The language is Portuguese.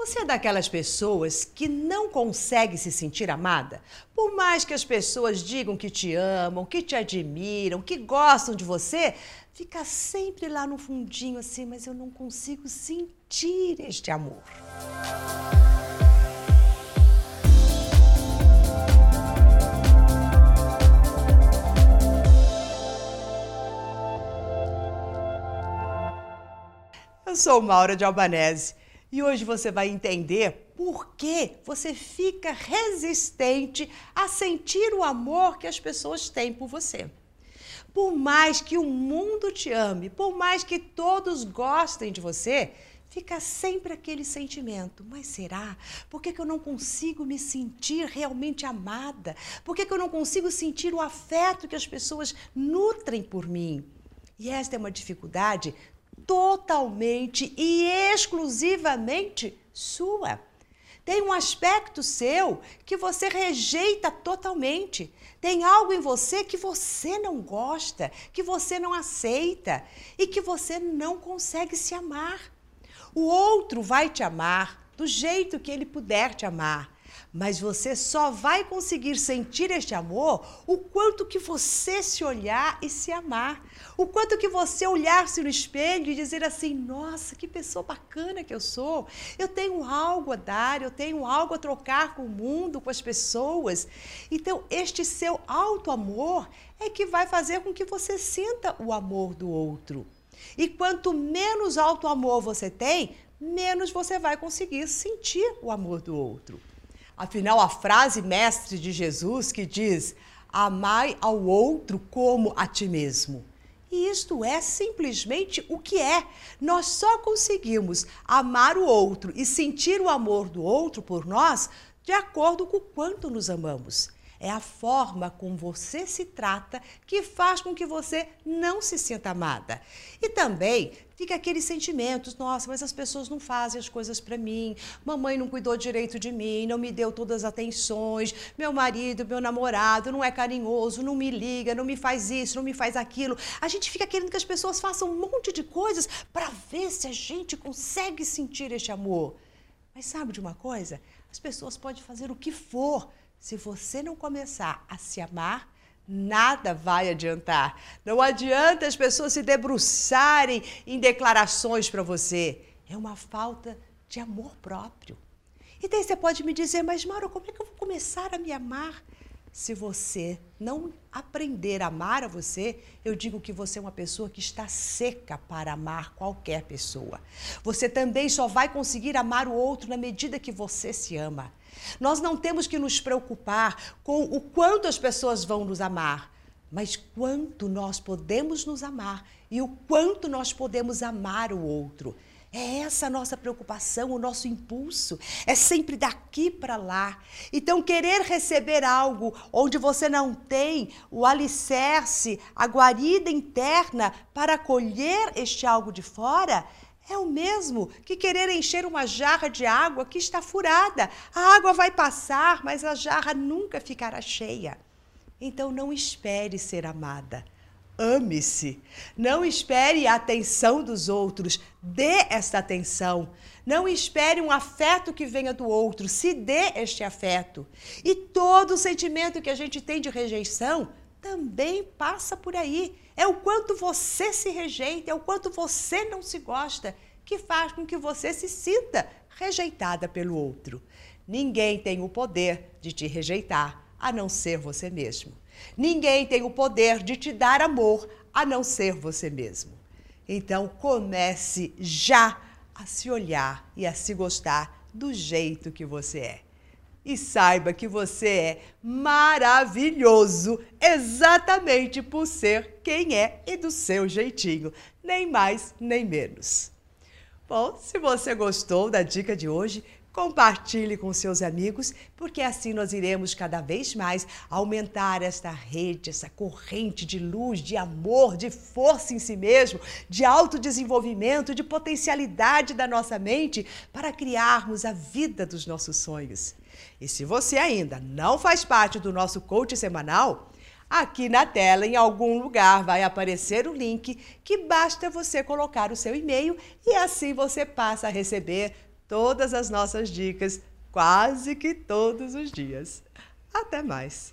Você é daquelas pessoas que não consegue se sentir amada? Por mais que as pessoas digam que te amam, que te admiram, que gostam de você, fica sempre lá no fundinho assim, mas eu não consigo sentir este amor. Eu sou Maura de Albanese e hoje você vai entender por que você fica resistente a sentir o amor que as pessoas têm por você. Por mais que o mundo te ame, por mais que todos gostem de você, fica sempre aquele sentimento. Mas será? Por que, que eu não consigo me sentir realmente amada? Por que, que eu não consigo sentir o afeto que as pessoas nutrem por mim? E esta é uma dificuldade totalmente e exclusivamente sua. Tem um aspecto seu que você rejeita totalmente. Tem algo em você que você não gosta, que você não aceita e que você não consegue se amar. O outro vai te amar do jeito que ele puder te amar. Mas você só vai conseguir sentir este amor o quanto que você se olhar e se amar. O quanto que você olhar-se no espelho e dizer assim: "Nossa, que pessoa bacana que eu sou. Eu tenho algo a dar, eu tenho algo a trocar com o mundo, com as pessoas". Então, este seu alto amor é que vai fazer com que você sinta o amor do outro. E quanto menos alto amor você tem, menos você vai conseguir sentir o amor do outro. Afinal, a frase mestre de Jesus que diz: Amai ao outro como a ti mesmo. E isto é simplesmente o que é. Nós só conseguimos amar o outro e sentir o amor do outro por nós de acordo com o quanto nos amamos. É a forma como você se trata que faz com que você não se sinta amada. E também fica aqueles sentimentos: nossa, mas as pessoas não fazem as coisas para mim, mamãe não cuidou direito de mim, não me deu todas as atenções, meu marido, meu namorado não é carinhoso, não me liga, não me faz isso, não me faz aquilo. A gente fica querendo que as pessoas façam um monte de coisas para ver se a gente consegue sentir este amor. Mas sabe de uma coisa? As pessoas podem fazer o que for se você não começar a se amar, nada vai adiantar. Não adianta as pessoas se debruçarem em declarações para você. É uma falta de amor próprio. E daí você pode me dizer, mas Mauro, como é que eu vou começar a me amar? Se você não aprender a amar a você, eu digo que você é uma pessoa que está seca para amar qualquer pessoa. Você também só vai conseguir amar o outro na medida que você se ama. Nós não temos que nos preocupar com o quanto as pessoas vão nos amar, mas quanto nós podemos nos amar e o quanto nós podemos amar o outro. É essa a nossa preocupação, o nosso impulso. É sempre daqui para lá. Então, querer receber algo onde você não tem o alicerce, a guarida interna para acolher este algo de fora, é o mesmo que querer encher uma jarra de água que está furada. A água vai passar, mas a jarra nunca ficará cheia. Então não espere ser amada. Ame-se. Não espere a atenção dos outros. Dê esta atenção. Não espere um afeto que venha do outro. Se dê este afeto. E todo sentimento que a gente tem de rejeição também passa por aí. É o quanto você se rejeita, é o quanto você não se gosta, que faz com que você se sinta rejeitada pelo outro. Ninguém tem o poder de te rejeitar a não ser você mesmo. Ninguém tem o poder de te dar amor a não ser você mesmo. Então comece já a se olhar e a se gostar do jeito que você é. E saiba que você é maravilhoso exatamente por ser quem é e do seu jeitinho, nem mais nem menos. Bom, se você gostou da dica de hoje, compartilhe com seus amigos, porque assim nós iremos cada vez mais aumentar esta rede, essa corrente de luz, de amor, de força em si mesmo, de autodesenvolvimento, de potencialidade da nossa mente para criarmos a vida dos nossos sonhos. E se você ainda não faz parte do nosso coach semanal, aqui na tela, em algum lugar, vai aparecer o link que basta você colocar o seu e-mail e assim você passa a receber todas as nossas dicas quase que todos os dias. Até mais!